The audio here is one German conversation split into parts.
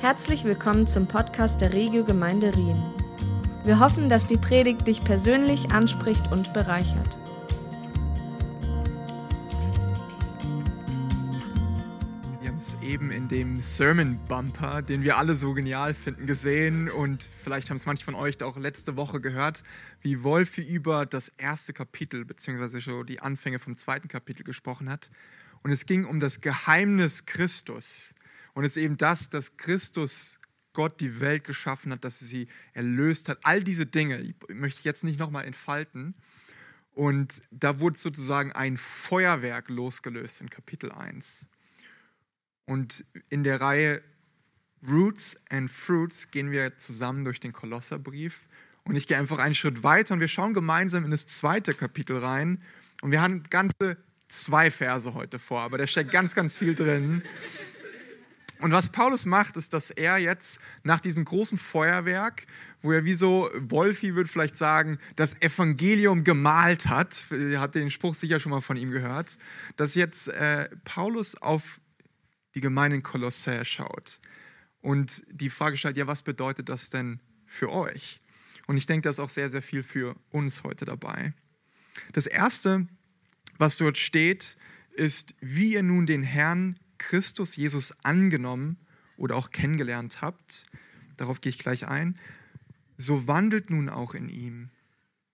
Herzlich willkommen zum Podcast der Regio Gemeinde Rien. Wir hoffen, dass die Predigt dich persönlich anspricht und bereichert. Wir haben es eben in dem Sermon Bumper, den wir alle so genial finden, gesehen und vielleicht haben es manche von euch auch letzte Woche gehört, wie Wolfi über das erste Kapitel beziehungsweise schon die Anfänge vom zweiten Kapitel gesprochen hat. Und es ging um das Geheimnis Christus. Und es ist eben das, dass Christus Gott die Welt geschaffen hat, dass er sie erlöst hat. All diese Dinge möchte ich jetzt nicht nochmal entfalten. Und da wurde sozusagen ein Feuerwerk losgelöst in Kapitel 1. Und in der Reihe Roots and Fruits gehen wir zusammen durch den Kolosserbrief. Und ich gehe einfach einen Schritt weiter und wir schauen gemeinsam in das zweite Kapitel rein. Und wir haben ganze zwei Verse heute vor, aber da steckt ganz, ganz viel drin. Und was Paulus macht, ist, dass er jetzt nach diesem großen Feuerwerk, wo er wie so, Wolfi würde vielleicht sagen, das Evangelium gemalt hat, ihr habt den Spruch sicher schon mal von ihm gehört, dass jetzt äh, Paulus auf die Gemeinde in Kolossä schaut und die Frage stellt, ja, was bedeutet das denn für euch? Und ich denke, da ist auch sehr, sehr viel für uns heute dabei. Das Erste, was dort steht, ist, wie ihr nun den Herrn Christus Jesus angenommen oder auch kennengelernt habt, darauf gehe ich gleich ein, so wandelt nun auch in ihm.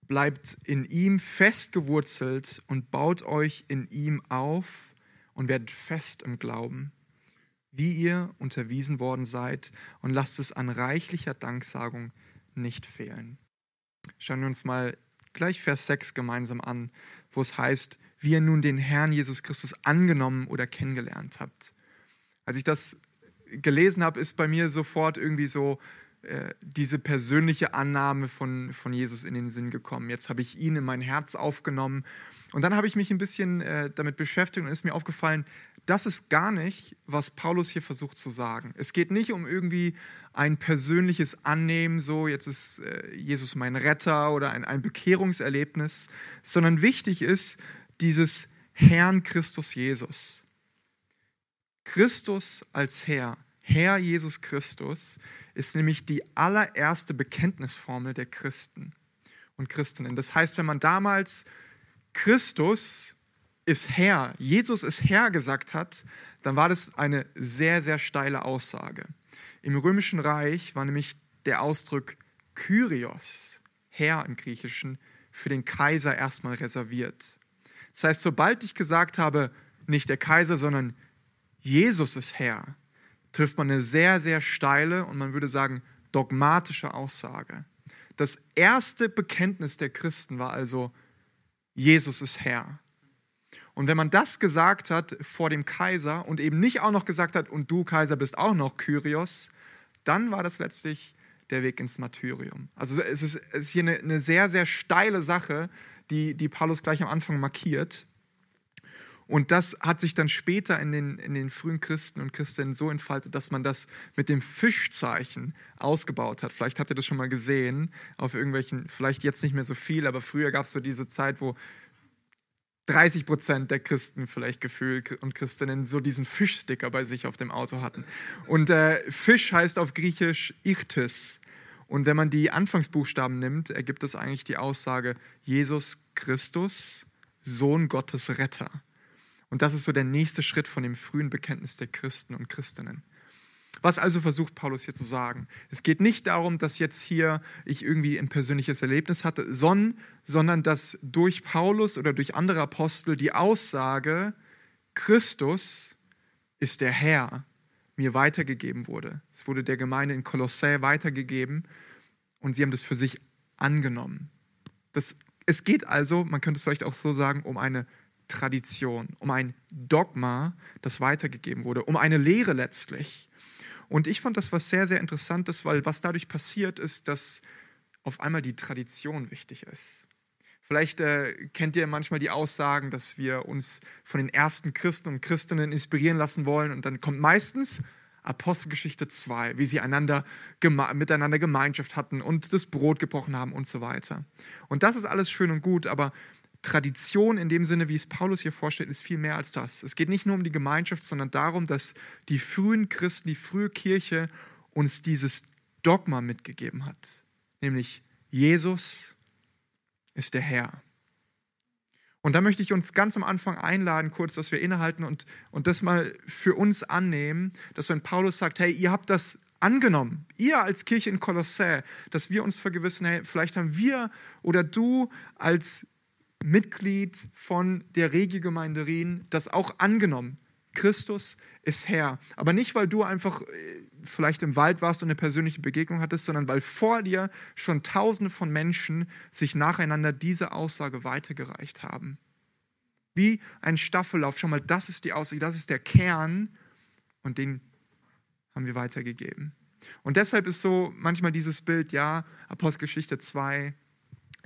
Bleibt in ihm festgewurzelt und baut euch in ihm auf und werdet fest im Glauben, wie ihr unterwiesen worden seid und lasst es an reichlicher Danksagung nicht fehlen. Schauen wir uns mal gleich Vers 6 gemeinsam an, wo es heißt, wie ihr nun den Herrn Jesus Christus angenommen oder kennengelernt habt. Als ich das gelesen habe, ist bei mir sofort irgendwie so äh, diese persönliche Annahme von, von Jesus in den Sinn gekommen. Jetzt habe ich ihn in mein Herz aufgenommen. Und dann habe ich mich ein bisschen äh, damit beschäftigt und ist mir aufgefallen, das ist gar nicht, was Paulus hier versucht zu sagen. Es geht nicht um irgendwie ein persönliches Annehmen, so jetzt ist äh, Jesus mein Retter oder ein, ein Bekehrungserlebnis, sondern wichtig ist, dieses Herrn Christus Jesus. Christus als Herr, Herr Jesus Christus, ist nämlich die allererste Bekenntnisformel der Christen und Christinnen. Das heißt, wenn man damals Christus ist Herr, Jesus ist Herr gesagt hat, dann war das eine sehr, sehr steile Aussage. Im Römischen Reich war nämlich der Ausdruck Kyrios, Herr im Griechischen, für den Kaiser erstmal reserviert. Das heißt, sobald ich gesagt habe, nicht der Kaiser, sondern Jesus ist Herr, trifft man eine sehr, sehr steile und man würde sagen dogmatische Aussage. Das erste Bekenntnis der Christen war also, Jesus ist Herr. Und wenn man das gesagt hat vor dem Kaiser und eben nicht auch noch gesagt hat, und du Kaiser bist auch noch Kyrios, dann war das letztlich der Weg ins Martyrium. Also es ist, es ist hier eine, eine sehr, sehr steile Sache, die, die Paulus gleich am Anfang markiert. Und das hat sich dann später in den, in den frühen Christen und Christinnen so entfaltet, dass man das mit dem Fischzeichen ausgebaut hat. Vielleicht habt ihr das schon mal gesehen, auf irgendwelchen, vielleicht jetzt nicht mehr so viel, aber früher gab es so diese Zeit, wo 30 Prozent der Christen vielleicht gefühlt und Christinnen so diesen Fischsticker bei sich auf dem Auto hatten. Und äh, Fisch heißt auf Griechisch Ichthys. Und wenn man die Anfangsbuchstaben nimmt, ergibt es eigentlich die Aussage Jesus Christus, Sohn Gottes Retter. Und das ist so der nächste Schritt von dem frühen Bekenntnis der Christen und Christinnen. Was also versucht Paulus hier zu sagen? Es geht nicht darum, dass jetzt hier ich irgendwie ein persönliches Erlebnis hatte, sondern, sondern dass durch Paulus oder durch andere Apostel die Aussage, Christus ist der Herr, mir weitergegeben wurde. Es wurde der Gemeinde in Kolossä weitergegeben und sie haben das für sich angenommen. Das, es geht also, man könnte es vielleicht auch so sagen, um eine Tradition, um ein Dogma, das weitergegeben wurde, um eine Lehre letztlich. Und ich fand das was sehr, sehr Interessantes, weil was dadurch passiert ist, dass auf einmal die Tradition wichtig ist. Vielleicht äh, kennt ihr manchmal die Aussagen, dass wir uns von den ersten Christen und Christinnen inspirieren lassen wollen. Und dann kommt meistens Apostelgeschichte 2, wie sie einander, geme miteinander Gemeinschaft hatten und das Brot gebrochen haben und so weiter. Und das ist alles schön und gut, aber Tradition in dem Sinne, wie es Paulus hier vorstellt, ist viel mehr als das. Es geht nicht nur um die Gemeinschaft, sondern darum, dass die frühen Christen, die frühe Kirche uns dieses Dogma mitgegeben hat, nämlich Jesus ist der Herr. Und da möchte ich uns ganz am Anfang einladen, kurz, dass wir innehalten und, und das mal für uns annehmen, dass wenn Paulus sagt, hey, ihr habt das angenommen, ihr als Kirche in Kolossä, dass wir uns vergewissen, hey, vielleicht haben wir oder du als Mitglied von der Regiogemeinde Rien das auch angenommen. Christus ist Herr. Aber nicht, weil du einfach äh, vielleicht im Wald warst und eine persönliche Begegnung hattest, sondern weil vor dir schon Tausende von Menschen sich nacheinander diese Aussage weitergereicht haben. Wie ein Staffellauf. Schon mal, das ist die Aussage, das ist der Kern und den haben wir weitergegeben. Und deshalb ist so manchmal dieses Bild, ja, Apostelgeschichte 2,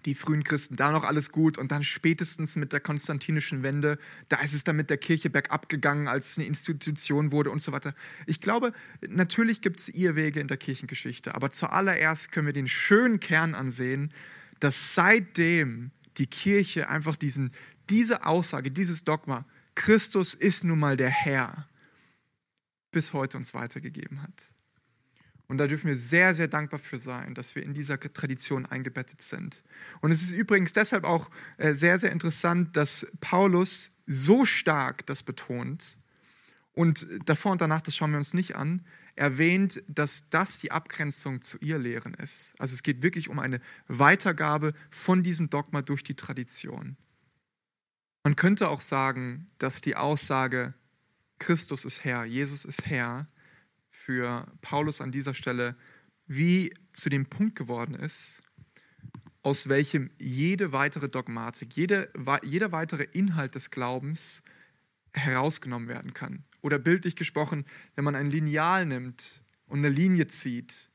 die frühen Christen, da noch alles gut und dann spätestens mit der konstantinischen Wende, da ist es dann mit der Kirche bergab gegangen, als es eine Institution wurde und so weiter. Ich glaube, natürlich gibt es Irrwege in der Kirchengeschichte, aber zuallererst können wir den schönen Kern ansehen, dass seitdem die Kirche einfach diesen, diese Aussage, dieses Dogma, Christus ist nun mal der Herr, bis heute uns weitergegeben hat. Und da dürfen wir sehr, sehr dankbar für sein, dass wir in dieser Tradition eingebettet sind. Und es ist übrigens deshalb auch äh, sehr, sehr interessant, dass Paulus so stark das betont und davor und danach, das schauen wir uns nicht an, erwähnt, dass das die Abgrenzung zu ihr Lehren ist. Also es geht wirklich um eine Weitergabe von diesem Dogma durch die Tradition. Man könnte auch sagen, dass die Aussage, Christus ist Herr, Jesus ist Herr, für Paulus an dieser Stelle wie zu dem Punkt geworden ist, aus welchem jede weitere Dogmatik, jede, jeder weitere Inhalt des Glaubens herausgenommen werden kann. Oder bildlich gesprochen, wenn man ein Lineal nimmt und eine Linie zieht,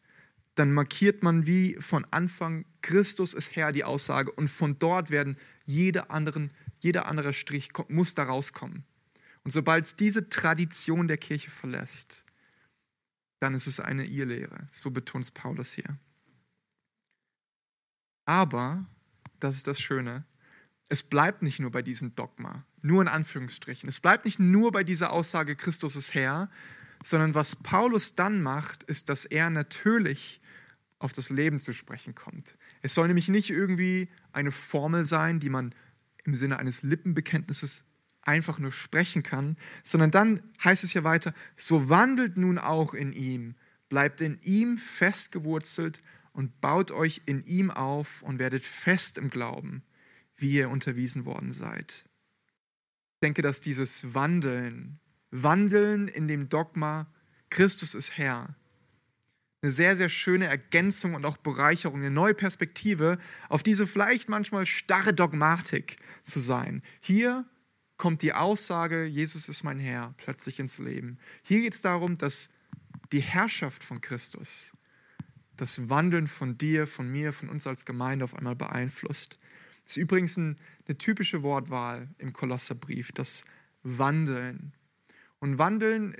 dann markiert man wie von Anfang Christus ist Herr die Aussage und von dort werden jede anderen, jeder andere Strich muss da rauskommen. Und sobald es diese Tradition der Kirche verlässt, dann ist es eine Irrlehre. So betont es Paulus hier. Aber, das ist das Schöne, es bleibt nicht nur bei diesem Dogma, nur in Anführungsstrichen. Es bleibt nicht nur bei dieser Aussage, Christus ist Herr, sondern was Paulus dann macht, ist, dass er natürlich auf das Leben zu sprechen kommt. Es soll nämlich nicht irgendwie eine Formel sein, die man im Sinne eines Lippenbekenntnisses einfach nur sprechen kann, sondern dann heißt es ja weiter, so wandelt nun auch in ihm, bleibt in ihm festgewurzelt und baut euch in ihm auf und werdet fest im Glauben, wie ihr unterwiesen worden seid. Ich denke, dass dieses Wandeln, Wandeln in dem Dogma, Christus ist Herr, eine sehr, sehr schöne Ergänzung und auch Bereicherung, eine neue Perspektive auf diese vielleicht manchmal starre Dogmatik zu sein. Hier kommt die Aussage, Jesus ist mein Herr, plötzlich ins Leben. Hier geht es darum, dass die Herrschaft von Christus das Wandeln von dir, von mir, von uns als Gemeinde auf einmal beeinflusst. Das ist übrigens eine typische Wortwahl im Kolosserbrief, das Wandeln. Und Wandeln,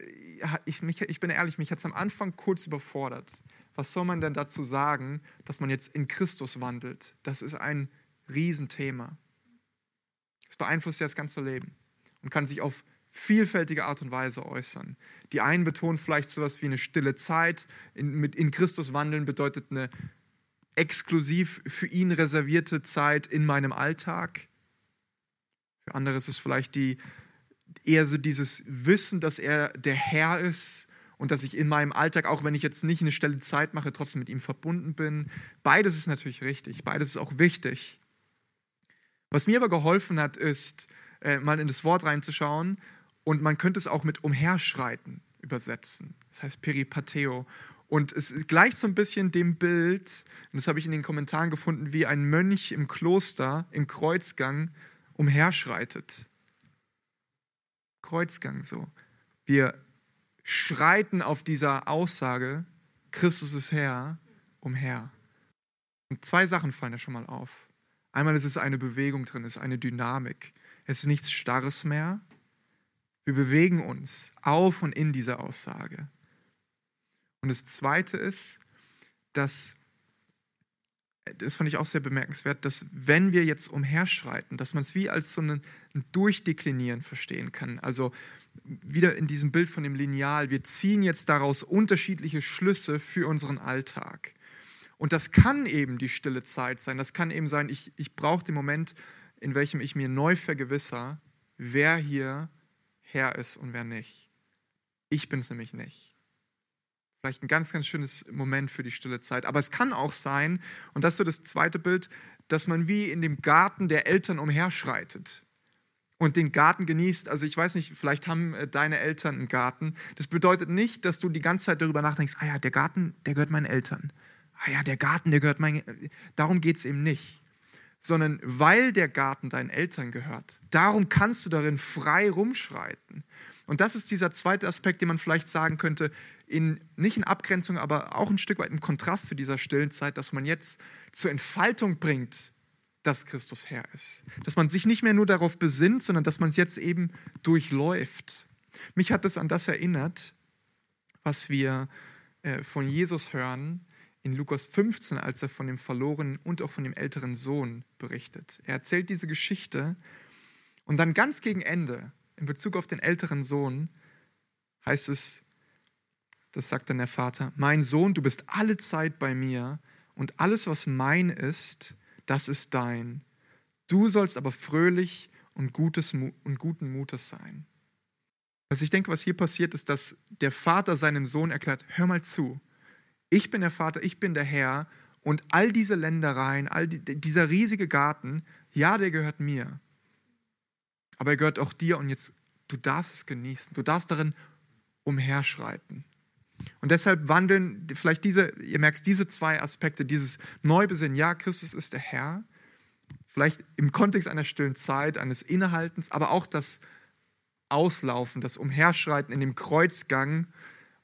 ich, mich, ich bin ehrlich, mich hat es am Anfang kurz überfordert. Was soll man denn dazu sagen, dass man jetzt in Christus wandelt? Das ist ein Riesenthema. Es beeinflusst ja das ganze Leben und kann sich auf vielfältige Art und Weise äußern. Die einen betonen vielleicht so etwas wie eine stille Zeit. In, mit in Christus wandeln bedeutet eine exklusiv für ihn reservierte Zeit in meinem Alltag. Für andere ist es vielleicht die, eher so dieses Wissen, dass er der Herr ist und dass ich in meinem Alltag, auch wenn ich jetzt nicht eine stille Zeit mache, trotzdem mit ihm verbunden bin. Beides ist natürlich richtig, beides ist auch wichtig. Was mir aber geholfen hat, ist, äh, mal in das Wort reinzuschauen und man könnte es auch mit umherschreiten übersetzen. Das heißt Peripateo. Und es gleicht so ein bisschen dem Bild, und das habe ich in den Kommentaren gefunden, wie ein Mönch im Kloster im Kreuzgang umherschreitet. Kreuzgang so. Wir schreiten auf dieser Aussage, Christus ist Herr, umher. Und zwei Sachen fallen da schon mal auf. Einmal ist es eine Bewegung drin, es ist eine Dynamik. Es ist nichts Starres mehr. Wir bewegen uns auf und in dieser Aussage. Und das Zweite ist, dass, das fand ich auch sehr bemerkenswert, dass wenn wir jetzt umherschreiten, dass man es wie als so ein, ein Durchdeklinieren verstehen kann. Also wieder in diesem Bild von dem Lineal, wir ziehen jetzt daraus unterschiedliche Schlüsse für unseren Alltag. Und das kann eben die stille Zeit sein. Das kann eben sein, ich, ich brauche den Moment, in welchem ich mir neu vergewisser, wer hier Herr ist und wer nicht. Ich bin es nämlich nicht. Vielleicht ein ganz, ganz schönes Moment für die stille Zeit. Aber es kann auch sein, und das ist so das zweite Bild, dass man wie in dem Garten der Eltern umherschreitet und den Garten genießt. Also ich weiß nicht, vielleicht haben äh, deine Eltern einen Garten. Das bedeutet nicht, dass du die ganze Zeit darüber nachdenkst, ah ja, der Garten, der gehört meinen Eltern. Ah ja, der Garten, der gehört meinen... Darum geht es eben nicht. Sondern weil der Garten deinen Eltern gehört, darum kannst du darin frei rumschreiten. Und das ist dieser zweite Aspekt, den man vielleicht sagen könnte, in, nicht in Abgrenzung, aber auch ein Stück weit im Kontrast zu dieser stillen Zeit, dass man jetzt zur Entfaltung bringt, dass Christus Herr ist. Dass man sich nicht mehr nur darauf besinnt, sondern dass man es jetzt eben durchläuft. Mich hat es an das erinnert, was wir äh, von Jesus hören in Lukas 15, als er von dem verlorenen und auch von dem älteren Sohn berichtet. Er erzählt diese Geschichte und dann ganz gegen Ende, in Bezug auf den älteren Sohn, heißt es, das sagt dann der Vater, mein Sohn, du bist alle Zeit bei mir und alles, was mein ist, das ist dein. Du sollst aber fröhlich und, gutes, und guten Mutes sein. Also ich denke, was hier passiert, ist, dass der Vater seinem Sohn erklärt, hör mal zu, ich bin der Vater, ich bin der Herr und all diese Ländereien, all die, dieser riesige Garten, ja, der gehört mir. Aber er gehört auch dir und jetzt, du darfst es genießen, du darfst darin umherschreiten. Und deshalb wandeln vielleicht diese, ihr merkt diese zwei Aspekte, dieses Neubesinnen, ja, Christus ist der Herr, vielleicht im Kontext einer stillen Zeit, eines Innehaltens, aber auch das Auslaufen, das Umherschreiten in dem Kreuzgang.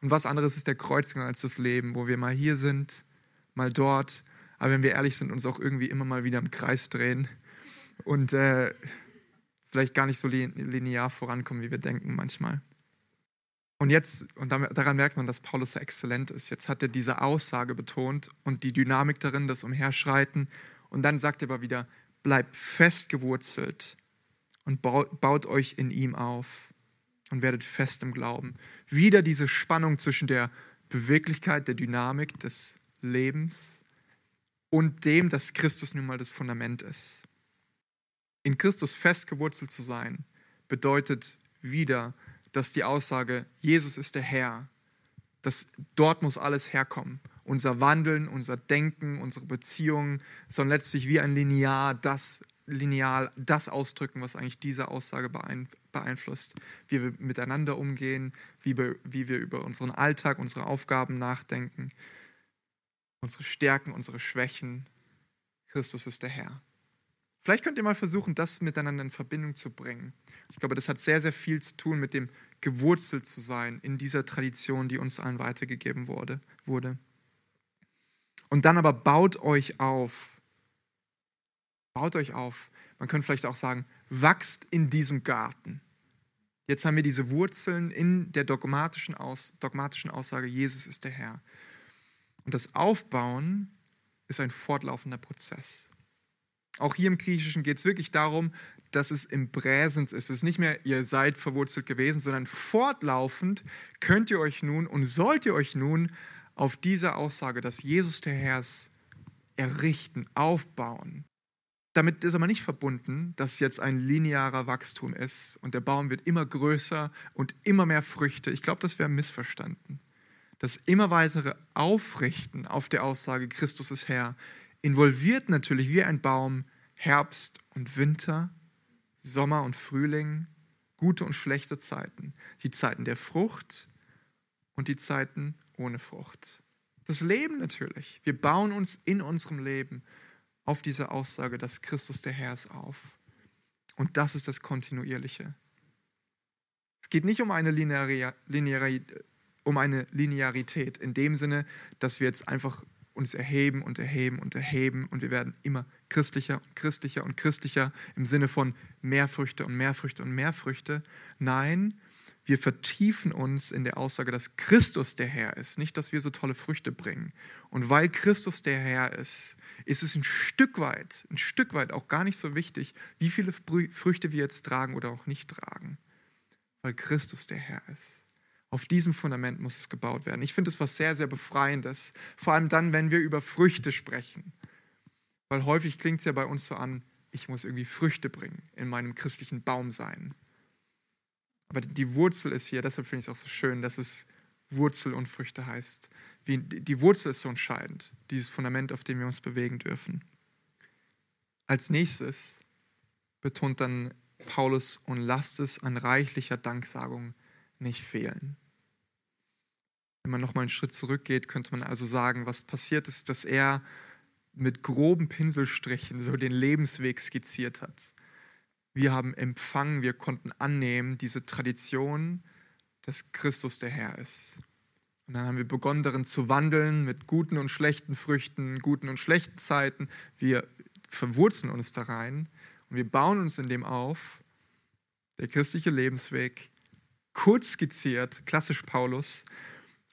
Und was anderes ist der Kreuzgang als das Leben, wo wir mal hier sind, mal dort, aber wenn wir ehrlich sind, uns auch irgendwie immer mal wieder im Kreis drehen und äh, vielleicht gar nicht so linear vorankommen, wie wir denken manchmal. Und jetzt, und daran merkt man, dass Paulus so exzellent ist, jetzt hat er diese Aussage betont und die Dynamik darin, das Umherschreiten. Und dann sagt er aber wieder, bleibt fest gewurzelt und baut euch in ihm auf und werdet fest im Glauben. Wieder diese Spannung zwischen der Beweglichkeit, der Dynamik des Lebens und dem, dass Christus nun mal das Fundament ist. In Christus fest gewurzelt zu sein, bedeutet wieder, dass die Aussage, Jesus ist der Herr, dass dort muss alles herkommen. Unser Wandeln, unser Denken, unsere Beziehungen sollen letztlich wie ein Linear das, Lineal das ausdrücken, was eigentlich diese Aussage beeinflusst. Wie wir miteinander umgehen, wie wir, über unseren Alltag, unsere Aufgaben nachdenken, unsere Stärken, unsere Schwächen. Christus ist der Herr. Vielleicht könnt ihr mal versuchen, das miteinander in Verbindung zu bringen. Ich glaube, das hat sehr, sehr viel zu tun mit dem gewurzelt zu sein in dieser Tradition, die uns allen weitergegeben wurde. Und dann aber baut euch auf. Baut euch auf. Man könnte vielleicht auch sagen, wachst in diesem Garten. Jetzt haben wir diese Wurzeln in der dogmatischen, Aus, dogmatischen Aussage, Jesus ist der Herr. Und das Aufbauen ist ein fortlaufender Prozess. Auch hier im Griechischen geht es wirklich darum, dass es im Präsens ist. Es ist nicht mehr, ihr seid verwurzelt gewesen, sondern fortlaufend könnt ihr euch nun und sollt ihr euch nun auf diese Aussage, dass Jesus der Herr ist, errichten, aufbauen. Damit ist aber nicht verbunden, dass jetzt ein linearer Wachstum ist und der Baum wird immer größer und immer mehr Früchte. Ich glaube, das wäre missverstanden. Das immer weitere Aufrichten auf der Aussage, Christus ist Herr, involviert natürlich wie ein Baum Herbst und Winter, Sommer und Frühling, gute und schlechte Zeiten, die Zeiten der Frucht und die Zeiten ohne Frucht. Das Leben natürlich. Wir bauen uns in unserem Leben auf diese Aussage, dass Christus der Herr ist, auf. Und das ist das Kontinuierliche. Es geht nicht um eine, Linearität, um eine Linearität in dem Sinne, dass wir jetzt einfach uns erheben und erheben und erheben und wir werden immer christlicher und christlicher und christlicher im Sinne von mehr Früchte und mehr Früchte und mehr Früchte. Nein, wir vertiefen uns in der Aussage, dass Christus der Herr ist, nicht, dass wir so tolle Früchte bringen. Und weil Christus der Herr ist, ist es ein Stück weit, ein Stück weit auch gar nicht so wichtig, wie viele Früchte wir jetzt tragen oder auch nicht tragen. weil Christus der Herr ist. Auf diesem Fundament muss es gebaut werden. Ich finde es was sehr, sehr Befreiendes, vor allem dann, wenn wir über Früchte sprechen. Weil häufig klingt es ja bei uns so an, ich muss irgendwie Früchte bringen, in meinem christlichen Baum sein. Aber die Wurzel ist hier, deshalb finde ich es auch so schön, dass es Wurzel und Früchte heißt. Wie, die Wurzel ist so entscheidend, dieses Fundament, auf dem wir uns bewegen dürfen. Als nächstes betont dann Paulus, und lasst es an reichlicher Danksagung nicht fehlen. Wenn man nochmal einen Schritt zurückgeht, könnte man also sagen, was passiert ist, dass er mit groben Pinselstrichen so den Lebensweg skizziert hat. Wir haben empfangen, wir konnten annehmen diese Tradition, dass Christus der Herr ist. Und dann haben wir begonnen darin zu wandeln mit guten und schlechten Früchten, guten und schlechten Zeiten. Wir verwurzeln uns da rein und wir bauen uns in dem auf. Der christliche Lebensweg, kurz skizziert, klassisch Paulus.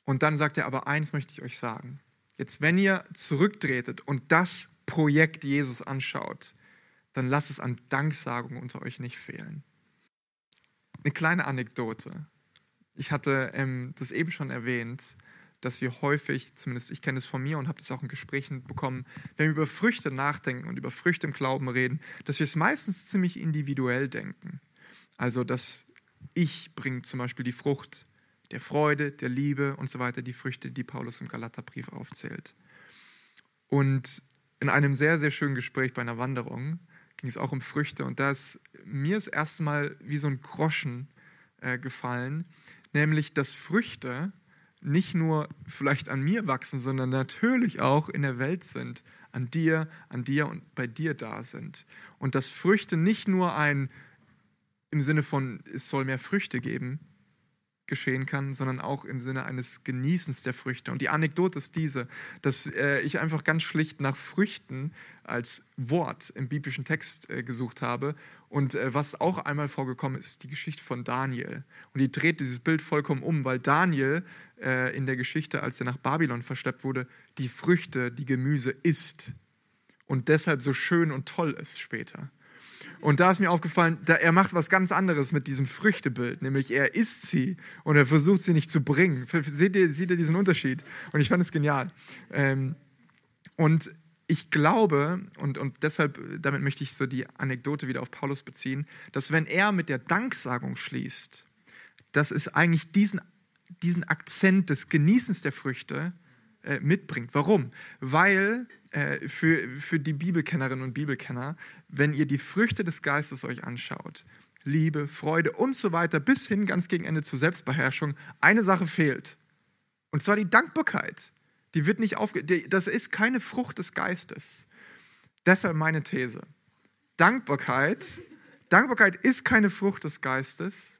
Und dann sagt er, aber eins möchte ich euch sagen. Jetzt, wenn ihr zurücktretet und das Projekt Jesus anschaut, dann lasst es an Danksagung unter euch nicht fehlen. Eine kleine Anekdote. Ich hatte ähm, das eben schon erwähnt, dass wir häufig, zumindest ich kenne es von mir und habe das auch in Gesprächen bekommen, wenn wir über Früchte nachdenken und über Früchte im Glauben reden, dass wir es meistens ziemlich individuell denken. Also, dass ich bringe zum Beispiel die Frucht der Freude, der Liebe und so weiter, die Früchte, die Paulus im Galaterbrief aufzählt. Und in einem sehr, sehr schönen Gespräch bei einer Wanderung ging es auch um Früchte und da ist mir das erste Mal wie so ein Groschen äh, gefallen, nämlich dass Früchte nicht nur vielleicht an mir wachsen, sondern natürlich auch in der Welt sind, an dir, an dir und bei dir da sind. Und dass Früchte nicht nur ein im Sinne von, es soll mehr Früchte geben, geschehen kann, sondern auch im Sinne eines Genießens der Früchte. Und die Anekdote ist diese, dass äh, ich einfach ganz schlicht nach Früchten als Wort im biblischen Text äh, gesucht habe. Und äh, was auch einmal vorgekommen ist, ist die Geschichte von Daniel. Und die dreht dieses Bild vollkommen um, weil Daniel äh, in der Geschichte, als er nach Babylon verschleppt wurde, die Früchte, die Gemüse isst. Und deshalb so schön und toll ist später. Und da ist mir aufgefallen, da, er macht was ganz anderes mit diesem Früchtebild, nämlich er isst sie und er versucht sie nicht zu bringen. Seht ihr, seht ihr diesen Unterschied? Und ich fand es genial. Ähm, und ich glaube, und, und deshalb, damit möchte ich so die Anekdote wieder auf Paulus beziehen, dass wenn er mit der Danksagung schließt, dass es eigentlich diesen, diesen Akzent des Genießens der Früchte äh, mitbringt. Warum? Weil äh, für, für die Bibelkennerinnen und Bibelkenner, wenn ihr die Früchte des Geistes euch anschaut, Liebe, Freude und so weiter, bis hin ganz gegen Ende zur Selbstbeherrschung, eine Sache fehlt. Und zwar die Dankbarkeit. Die wird nicht aufge... Das ist keine Frucht des Geistes. Deshalb meine These. Dankbarkeit, Dankbarkeit ist keine Frucht des Geistes,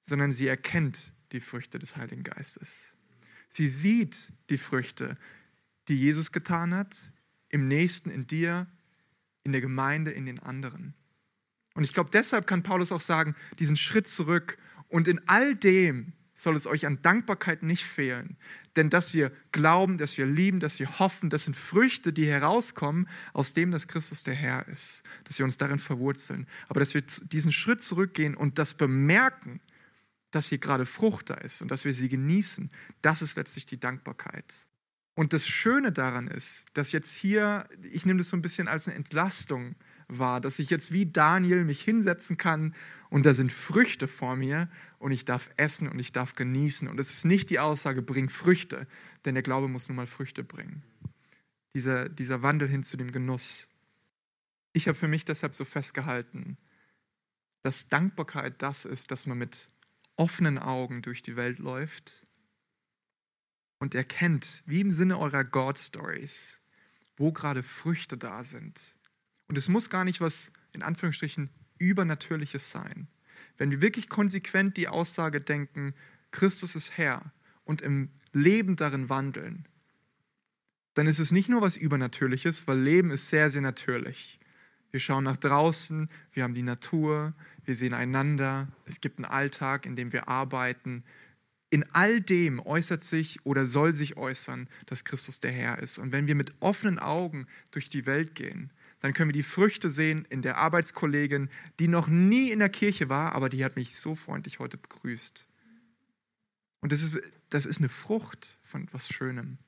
sondern sie erkennt die Früchte des Heiligen Geistes. Sie sieht die Früchte, die Jesus getan hat, im Nächsten, in dir, in der Gemeinde, in den anderen. Und ich glaube, deshalb kann Paulus auch sagen, diesen Schritt zurück und in all dem soll es euch an Dankbarkeit nicht fehlen. Denn dass wir glauben, dass wir lieben, dass wir hoffen, das sind Früchte, die herauskommen aus dem, dass Christus der Herr ist. Dass wir uns darin verwurzeln. Aber dass wir diesen Schritt zurückgehen und das bemerken, dass hier gerade Frucht da ist und dass wir sie genießen, das ist letztlich die Dankbarkeit. Und das Schöne daran ist, dass jetzt hier, ich nehme das so ein bisschen als eine Entlastung wahr, dass ich jetzt wie Daniel mich hinsetzen kann und da sind Früchte vor mir und ich darf essen und ich darf genießen. Und es ist nicht die Aussage, bring Früchte, denn der Glaube muss nun mal Früchte bringen. Dieser, dieser Wandel hin zu dem Genuss. Ich habe für mich deshalb so festgehalten, dass Dankbarkeit das ist, dass man mit offenen Augen durch die Welt läuft und erkennt, wie im Sinne eurer God Stories, wo gerade Früchte da sind. Und es muss gar nicht was in Anführungsstrichen Übernatürliches sein. Wenn wir wirklich konsequent die Aussage denken, Christus ist Herr und im Leben darin wandeln, dann ist es nicht nur was Übernatürliches, weil Leben ist sehr, sehr natürlich. Wir schauen nach draußen, wir haben die Natur, wir sehen einander, es gibt einen Alltag, in dem wir arbeiten, in all dem äußert sich oder soll sich äußern, dass Christus der Herr ist. Und wenn wir mit offenen Augen durch die Welt gehen, dann können wir die Früchte sehen in der Arbeitskollegin, die noch nie in der Kirche war, aber die hat mich so freundlich heute begrüßt. Und das ist, das ist eine Frucht von etwas Schönem.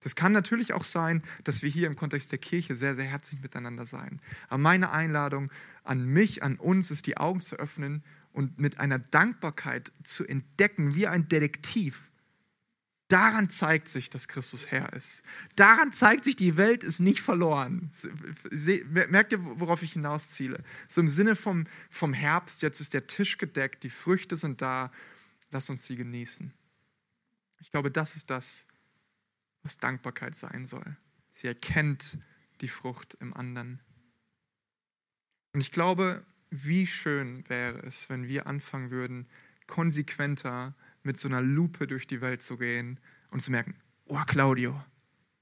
Das kann natürlich auch sein, dass wir hier im Kontext der Kirche sehr, sehr herzlich miteinander sein. Aber meine Einladung an mich, an uns ist, die Augen zu öffnen und mit einer Dankbarkeit zu entdecken, wie ein Detektiv. Daran zeigt sich, dass Christus Herr ist. Daran zeigt sich, die Welt ist nicht verloren. Merkt ihr, worauf ich hinausziele? So im Sinne vom, vom Herbst, jetzt ist der Tisch gedeckt, die Früchte sind da, lass uns sie genießen. Ich glaube, das ist das, was Dankbarkeit sein soll. Sie erkennt die Frucht im anderen. Und ich glaube, wie schön wäre es, wenn wir anfangen würden, konsequenter mit so einer Lupe durch die Welt zu gehen und zu merken, oh Claudio,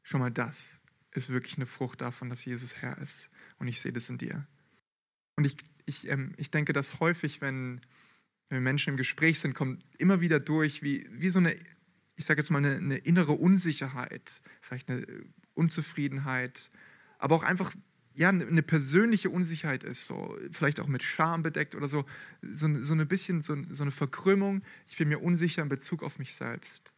schon mal das ist wirklich eine Frucht davon, dass Jesus Herr ist und ich sehe das in dir. Und ich, ich, ähm, ich denke, dass häufig, wenn, wenn Menschen im Gespräch sind, kommt immer wieder durch, wie, wie so eine ich sage jetzt mal, eine, eine innere Unsicherheit, vielleicht eine Unzufriedenheit, aber auch einfach ja, eine persönliche Unsicherheit ist, so, vielleicht auch mit Scham bedeckt oder so, so, so ein bisschen so, so eine Verkrümmung. Ich bin mir unsicher in Bezug auf mich selbst.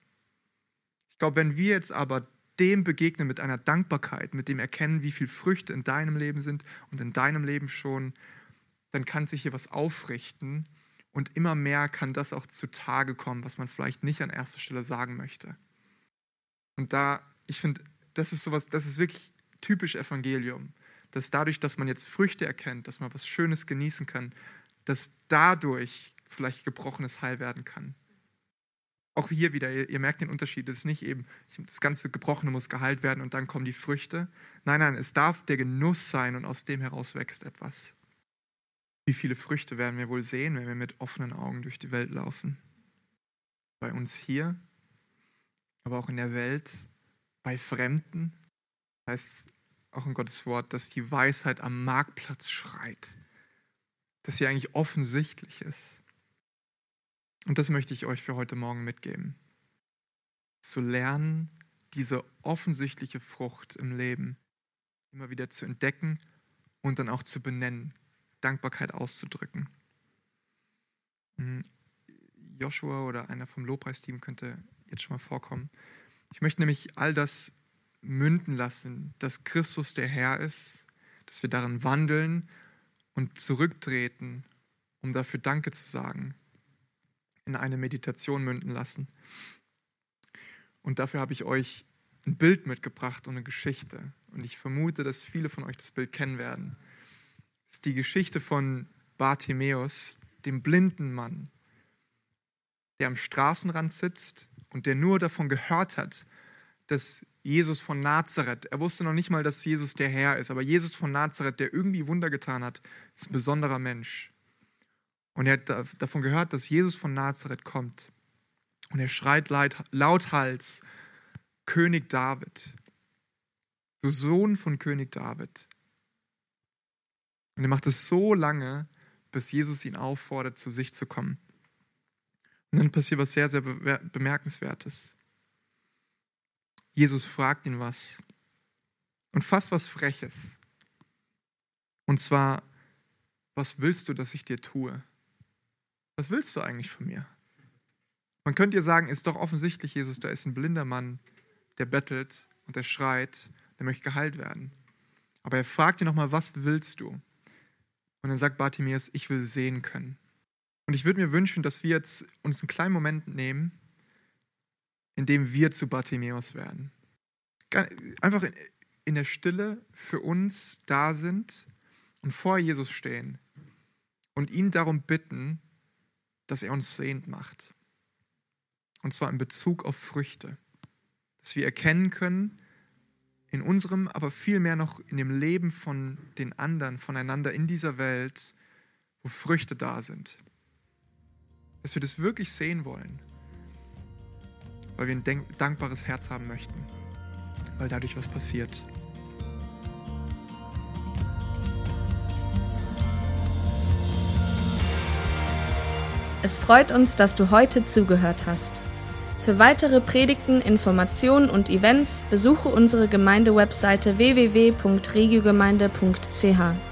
Ich glaube, wenn wir jetzt aber dem begegnen mit einer Dankbarkeit, mit dem erkennen, wie viel Früchte in deinem Leben sind und in deinem Leben schon, dann kann sich hier was aufrichten und immer mehr kann das auch zutage kommen, was man vielleicht nicht an erster Stelle sagen möchte. Und da, ich finde, das ist sowas, das ist wirklich typisch Evangelium. Dass dadurch, dass man jetzt Früchte erkennt, dass man was Schönes genießen kann, dass dadurch vielleicht gebrochenes Heil werden kann. Auch hier wieder, ihr, ihr merkt den Unterschied, es ist nicht eben, das ganze Gebrochene muss geheilt werden und dann kommen die Früchte. Nein, nein, es darf der Genuss sein und aus dem heraus wächst etwas. Wie viele Früchte werden wir wohl sehen, wenn wir mit offenen Augen durch die Welt laufen? Bei uns hier, aber auch in der Welt, bei Fremden. Das heißt auch in Gottes Wort, dass die Weisheit am Marktplatz schreit, dass sie eigentlich offensichtlich ist. Und das möchte ich euch für heute Morgen mitgeben. Zu lernen, diese offensichtliche Frucht im Leben immer wieder zu entdecken und dann auch zu benennen. Dankbarkeit auszudrücken. Hm, Joshua oder einer vom Lobpreisteam könnte jetzt schon mal vorkommen. Ich möchte nämlich all das münden lassen, dass Christus der Herr ist, dass wir darin wandeln und zurücktreten, um dafür Danke zu sagen, in eine Meditation münden lassen. Und dafür habe ich euch ein Bild mitgebracht und eine Geschichte. Und ich vermute, dass viele von euch das Bild kennen werden ist die Geschichte von Bartimäus, dem blinden Mann, der am Straßenrand sitzt und der nur davon gehört hat, dass Jesus von Nazareth, er wusste noch nicht mal, dass Jesus der Herr ist, aber Jesus von Nazareth, der irgendwie Wunder getan hat, ist ein besonderer Mensch. Und er hat davon gehört, dass Jesus von Nazareth kommt. Und er schreit lauthals, König David, du Sohn von König David. Und er macht es so lange, bis Jesus ihn auffordert, zu sich zu kommen. Und dann passiert was sehr, sehr bemerkenswertes. Jesus fragt ihn was und fast was Freches. Und zwar, was willst du, dass ich dir tue? Was willst du eigentlich von mir? Man könnte dir sagen, ist doch offensichtlich, Jesus, da ist ein blinder Mann, der bettelt und der schreit, der möchte geheilt werden. Aber er fragt ihn nochmal, was willst du? Und dann sagt Bartimäus, ich will sehen können. Und ich würde mir wünschen, dass wir jetzt uns einen kleinen Moment nehmen, in dem wir zu Bartimäus werden. Einfach in der Stille für uns da sind und vor Jesus stehen und ihn darum bitten, dass er uns sehend macht. Und zwar in Bezug auf Früchte. Dass wir erkennen können, in unserem, aber vielmehr noch in dem Leben von den anderen, voneinander in dieser Welt, wo Früchte da sind. Dass wir das wirklich sehen wollen, weil wir ein dankbares Herz haben möchten, weil dadurch was passiert. Es freut uns, dass du heute zugehört hast. Für weitere Predigten, Informationen und Events besuche unsere Gemeindewebseite www.regiogemeinde.ch.